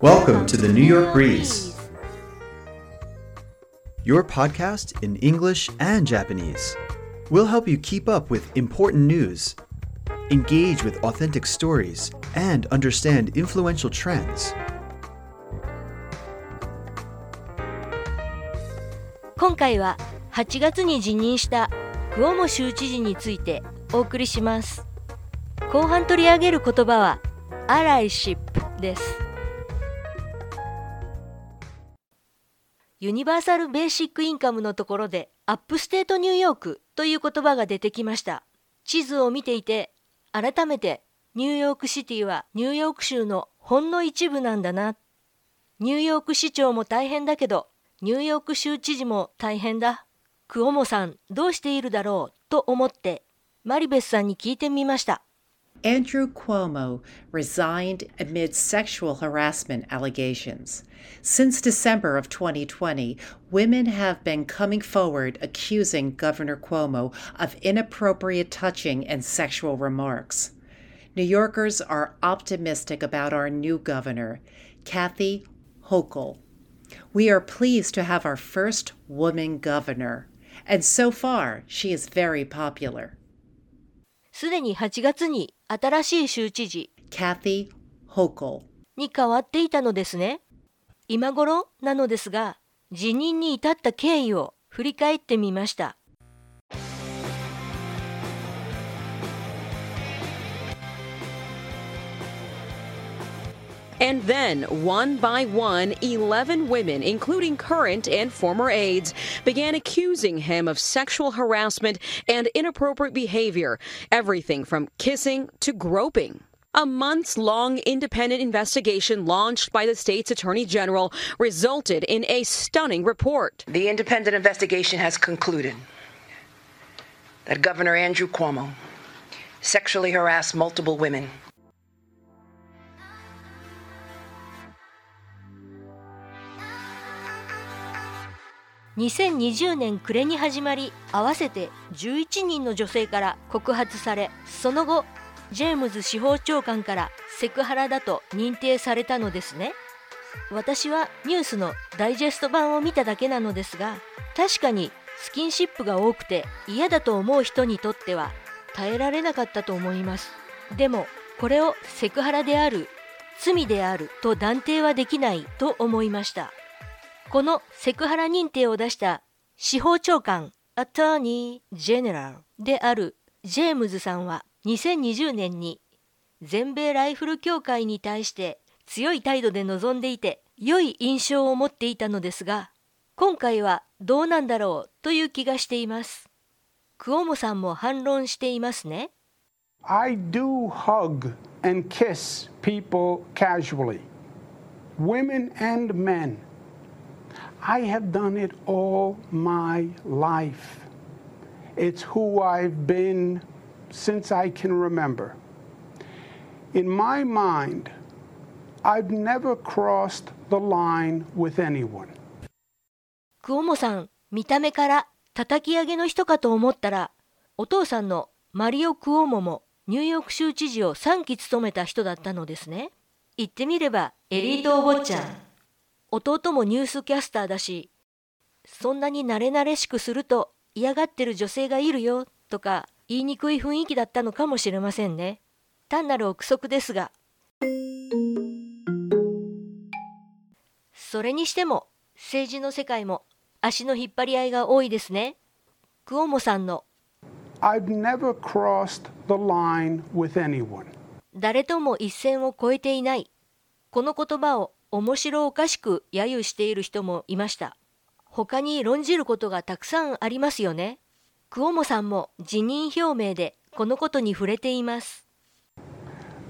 Welcome to the New York Breeze, your podcast in English and Japanese. We'll help you keep up with important news, engage with authentic stories, and understand influential trends. 今回は8月に辞任したクオモ州知事についてお送りします後半取り上げる言葉はアライシップです ユニバーサル・ベーシック・インカムのところで upstate New York という言葉が出てきました地図を見ていて改めてニューヨークシティはニューヨーク州のほんの一部なんだなニューヨーク市長も大変だけどニューヨーク州知事も大変だ。クオモさんどうしているだろう？と思ってマリベスさんに聞いてみました。Andrew Cuomo resigned amid sexual harassment allegations. Since December of 2020, women have been coming forward accusing Governor Cuomo of inappropriate touching and sexual remarks. New Yorkers are optimistic about our new governor, Kathy Hochul. We are pleased to have our first woman governor, and so far she is very popular. すでに8月に 新しい州知事 Kathy Hochul に変わっていたのですね。今頃なのですが、辞任に至った経緯を振り返ってみました。And then, one by one, 11 women, including current and former aides, began accusing him of sexual harassment and inappropriate behavior, everything from kissing to groping. A months long independent investigation launched by the state's attorney general resulted in a stunning report. The independent investigation has concluded that Governor Andrew Cuomo sexually harassed multiple women 2020年暮れに始まり合わせて11人の女性から告発されその後ジェームズ司法長官からセクハラだと認定されたのですね。私はニュースのダイジェスト版を見ただけなのですが確かにスキンシップが多くて嫌だと思う人にとっては耐えられなかったと思います。でもこれをセクハラである罪であると断定はできないと思いました。このセクハラ認定を出した司法長官アターニー・ジェネラルであるジェームズさんは2020年に全米ライフル協会に対して強い態度で臨んでいて良い印象を持っていたのですが今回はどうなんだろうという気がしています。クオモさんも反論していますね。I do hug and kiss people casually, women and men. I have done it all my life. It's who I've been since I can remember. In my mind, I've never crossed the line with anyone. クオモさん、見た目から叩き上げの人かと思ったら、お父さんのマリオ・クオモもニューヨーク州知事を3期務めた人だったのですね。言ってみればエリートお坊ちゃん。弟もニュースキャスターだし、そんなに慣れ慣れしくすると嫌がってる女性がいるよとか言いにくい雰囲気だったのかもしれませんね。単なる憶測ですが。それにしても政治の世界も足の引っ張り合いが多いですね。クオモさんの I've never crossed the line with anyone. 誰とも一線を越えていない。この言葉を面白おかしく揶揄している人もいました。他に論じることがたくさんありますよね。クオモさんも辞任表明でこのことに触れています。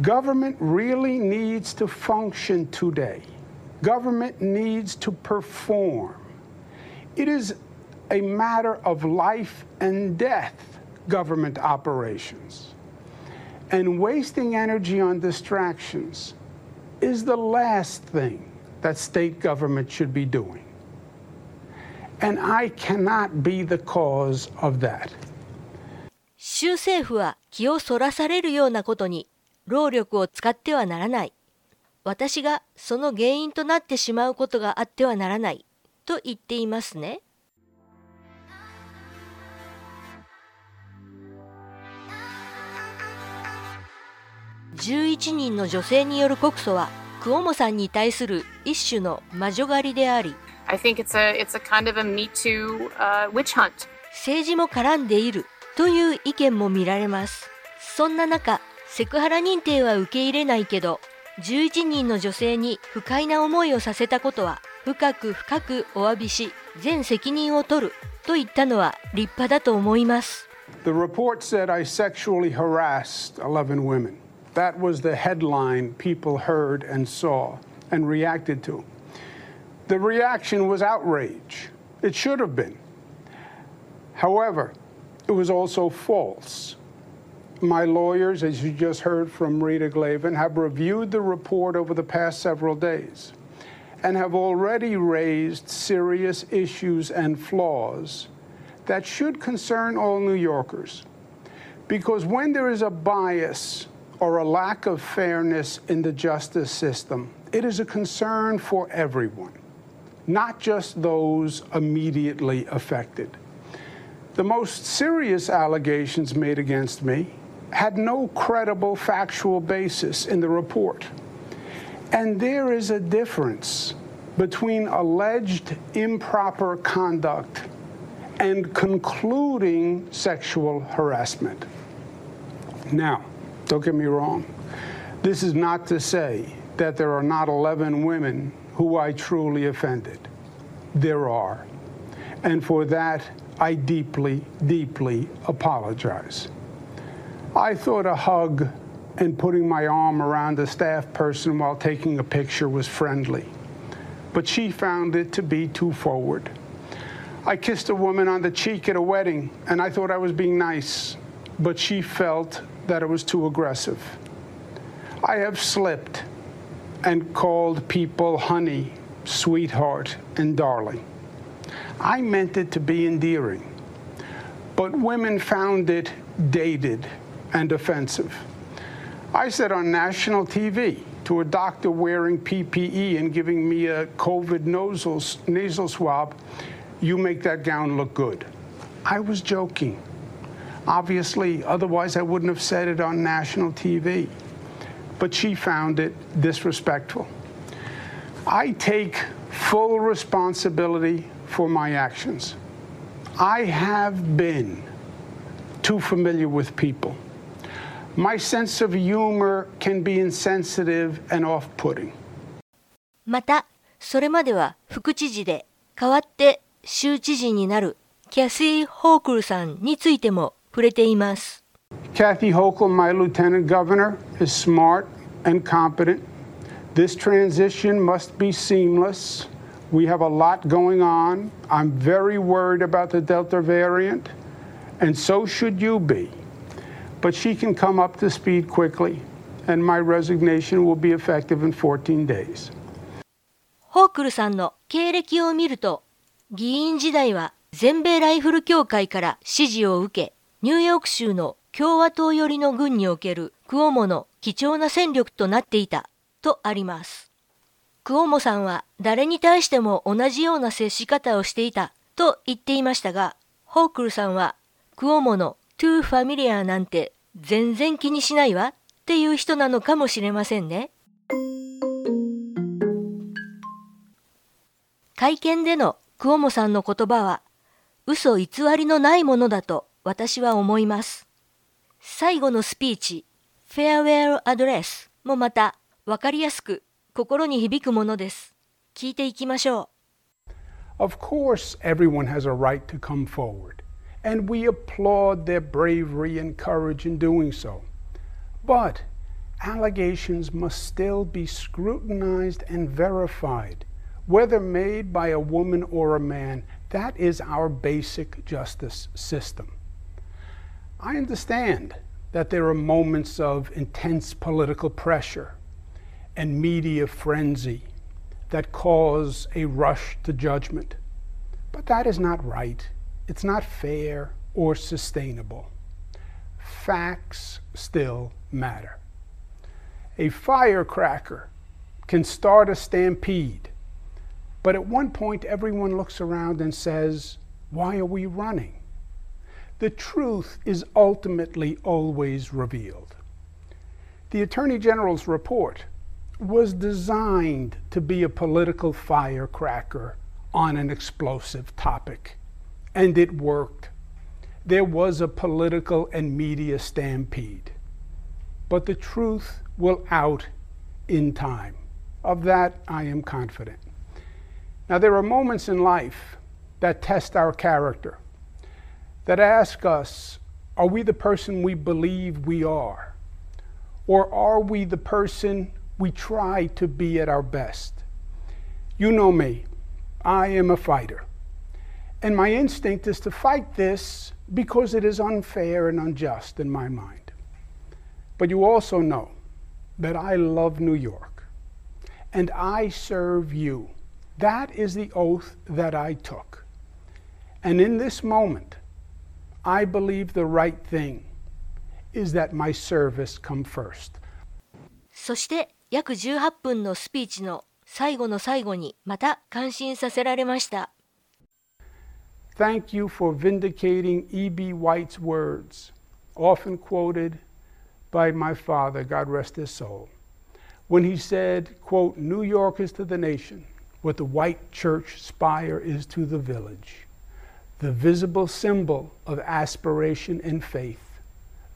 Government really needs to function today. Government needs to perform. It is a matter of life and death, government operations. And wasting energy on distractions is the last thing that state government should be doing. And I cannot be the cause of that. 州政府は気をそらされるようなことに労力を使ってはならない。私がその原因となってしまうことがあってはならないと言っていますね。11人の女性による告訴はクオモさんに対する一種の魔女狩りであり I think it's a, it's a kind of a Me Too、uh, witch hunt. 政治も絡んでいるという意見も見られますそんな中セクハラ認定は受け入れないけど11人の女性に不快な思いをさせたことは深く深くお詫びし全責任を取ると言ったのは立派だと思います The report said I sexually harassed 11 women. That was the headline people heard and saw and reacted to. The reaction was outrage. It should have been. However, it was also false. My lawyers, as you just heard from Rita Glavin, have reviewed the report over the past several days and have already raised serious issues and flaws that should concern all New Yorkers. Because when there is a bias or a lack of fairness in the justice system, it is a concern for everyone, not just those immediately affected. The most serious allegations made against me had no credible factual basis in the report. And there is a difference between alleged improper conduct and concluding sexual harassment. Now, don't get me wrong. This is not to say that there are not 11 women who I truly offended. There are. And for that, I deeply, deeply apologize. I thought a hug and putting my arm around a staff person while taking a picture was friendly, but she found it to be too forward. I kissed a woman on the cheek at a wedding, and I thought I was being nice, but she felt that it was too aggressive. I have slipped and called people honey, sweetheart, and darling. I meant it to be endearing, but women found it dated and offensive. I said on national TV to a doctor wearing PPE and giving me a COVID nasal, nasal swab, you make that gown look good. I was joking Obviously, otherwise, I wouldn't have said it on national TV. But she found it disrespectful. I take full responsibility for my actions. I have been too familiar with people. My sense of humor can be insensitive and off putting. またそれまでは副知事で代わって州知事になるキャシー・ホークルさんについても 触れています Kathy Hochul, my lieutenant governor, is smart and competent. This transition must be seamless. We have a lot going on. I'm very worried about the Delta variant, and so should you be. But she can come up to speed quickly, and my resignation will be effective in 14 days. ホークルさんの経歴を見ると議員時代は全米ライフル協会から支持を受けニューヨーク州の共和党寄りの軍におけるクオモの貴重な戦力となっていたとありますクオモさんは誰に対しても同じような接し方をしていたと言っていましたがホークルさんはクオモの too familiar なんて全然気にしないわっていう人なのかもしれませんね。会見でのクオモさんの言葉は嘘偽りのないものだと私は思います。最後のスピーチ、 farewell address もまた分かりやすく心に響くものです。聞いていきましょう。Of course, everyone has a right to come forward, and we applaud their bravery and courage in doing so. But allegations must still be scrutinized and verified. whether made by a woman or a man, that is our basic justice system. I understand that there are moments of intense political pressure and media frenzy that cause a rush to judgment. But that is not right. It's not fair or sustainable. Facts still matter. A firecracker can start a stampede. But at one point, everyone looks around and says, Why are we running? The truth is ultimately always revealed. The Attorney General's report was designed to be a political firecracker on an explosive topic, and it worked. There was a political and media stampede. But the truth will out in time. Of that, I am confident. Now, there are moments in life that test our character, that ask us are we the person we believe we are? Or are we the person we try to be at our best? You know me, I am a fighter. And my instinct is to fight this because it is unfair and unjust in my mind. But you also know that I love New York and I serve you. That is the oath that I took. And in this moment, I believe the right thing is that my service come first. そして約18分のスピーチの最後の最後にまた感心させられました。Thank you for vindicating E.B. White's words, often quoted by my father, God rest his soul, when he said, quote, New York is to the nation what the white church spire is to the village, The visible symbol of aspiration and faith,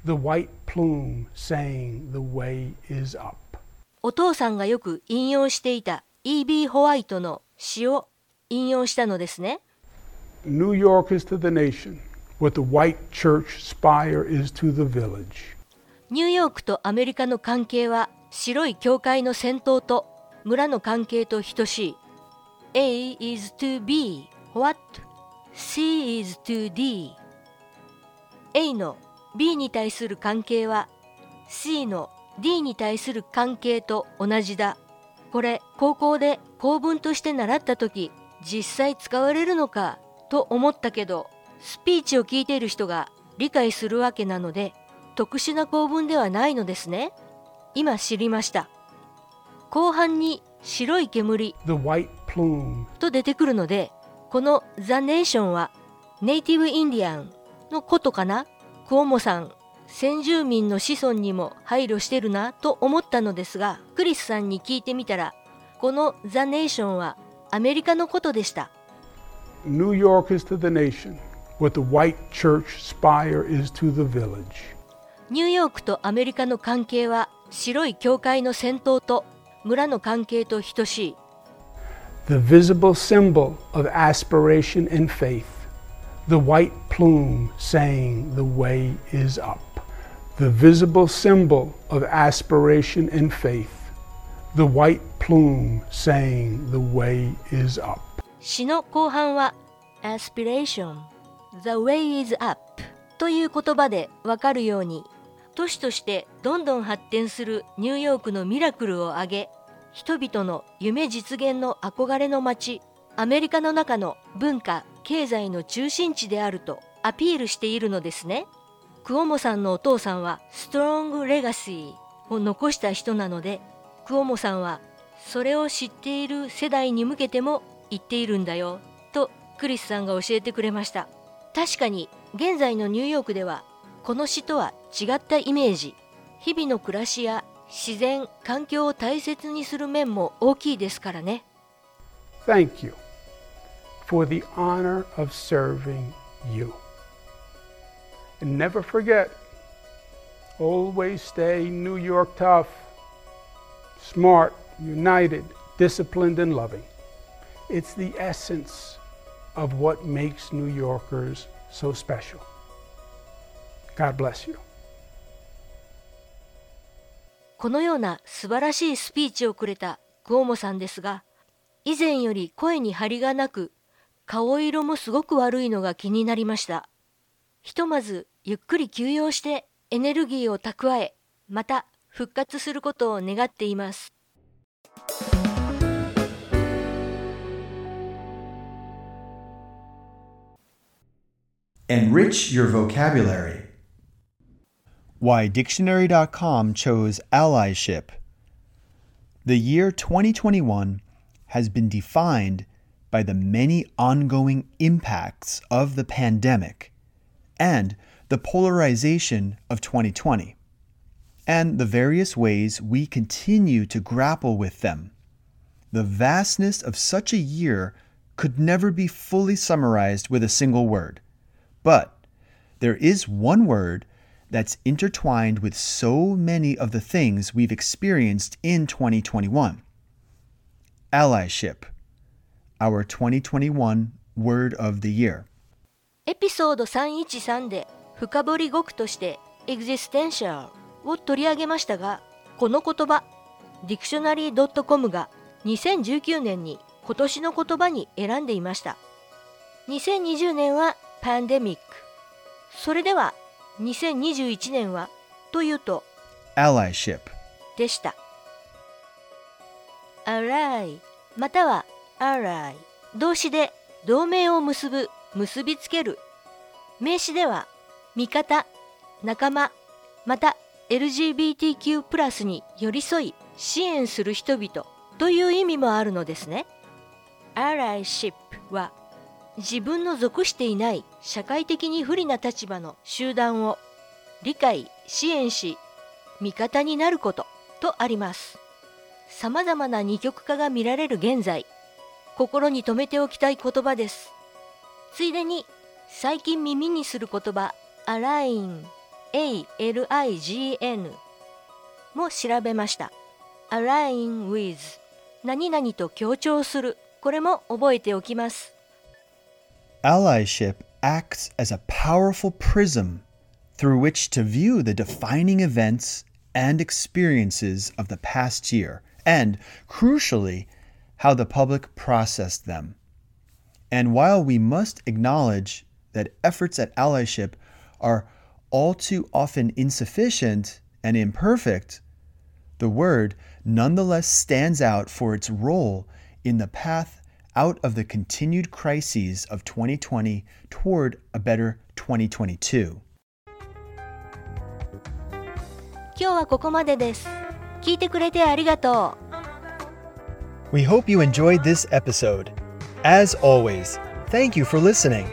the white plume saying the way is up. お父さんがよく引用していた E.B. ホワイトの詩を引用したのですね。New York is to the nation what the white church spire is to the village. ニューヨークとアメリカの関係は白い教会の先頭と村の関係と等しい。A is to B, what? C is to D. A の B に対する関係は C の D に対する関係と同じだ。これ高校で構文として習った時実際使われるのかと思ったけどスピーチを聞いている人が理解するわけなので特殊な構文ではないのですね。今知りました。後半に白い煙と出てくるのでこの「ザ・ネーション」はネイティブ・インディアンのことかな？クオモさん先住民の子孫にも配慮してるなと思ったのですがクリスさんに聞いてみたらこの「ザ・ネーション」はアメリカのことでした。New York is to the nation what the white church spire is to the village. ニューヨークとアメリカの関係は白い教会の先頭と村の関係と等しい。The visible symbol of aspiration and faith, the white plume saying the way is up. The visible symbol of aspiration and faith, the white plume saying the way is up. 詩の後半は aspiration, the way is up という言葉でわかるように都市としてどんどん発展するニューヨークのミラクルを挙げ 人々の夢実現の憧れの街アメリカの中の文化経済の中心地であるとアピールしているのですね。クオモさんのお父さんはストロングレガシーを残した人なのでクオモさんはそれを知っている世代に向けても言っているんだよとクリスさんが教えてくれました。確かに現在のニューヨークではこの詩とは違ったイメージ。日々の暮らしや自然環境を大切にする面も大きいですからね Thank you for the honor of serving you and never forget always stay New York tough smart united disciplined and loving it's the essence of what makes New Yorkers so special God bless you このような素晴らしいスピーチをくれたクオモさんですが以前より声に張りがなく顔色もすごく悪いのが気になりました。ひとまずゆっくり休養してエネルギーを蓄えまた復活することを願っています。Enrich your vocabulary. Why Dictionary.com chose allyship. The year 2021 has been defined by the many ongoing impacts of the pandemic and the polarization of 2020, and the various ways we continue to grapple with them. The vastness of such a year could never be fully summarized with a single word. But there is one word that's intertwined with so many of the things we've experienced in 2021 allyship, our 2021 word of the year. エピソード313で深掘り語句として existential を取り上げましたが、この言葉、 Dictionary.com が2019年に今年の言葉に選んでいました。2020年はパンデミック。それでは2021年はというと allyship でした。ally または ally 動詞で同盟を結ぶ結びつける名詞では味方仲間また LGBTQ+ に寄り添い支援する人々という意味もあるのですね。allyship は自分の属していない社会的に不利な立場の集団を理解支援し味方になることとあります。さまざまな二極化が見られる現在心に留めておきたい言葉です。ついでに最近耳にする言葉 align A-L-I-G-N も調べました。align with 何々と強調する。これも覚えておきます。Allyship acts as a powerful prism through which to view the defining events and experiences of the past year, and, crucially, how the public processed them. And while we must acknowledge that efforts at allyship are all too often insufficient and imperfect, the word nonetheless stands out for its role in the path out of the continued crises of 2020 toward a better 2022. 今日はここまでです聞いてくれてありがとう We hope you enjoyed this episode. As always, thank you for listening.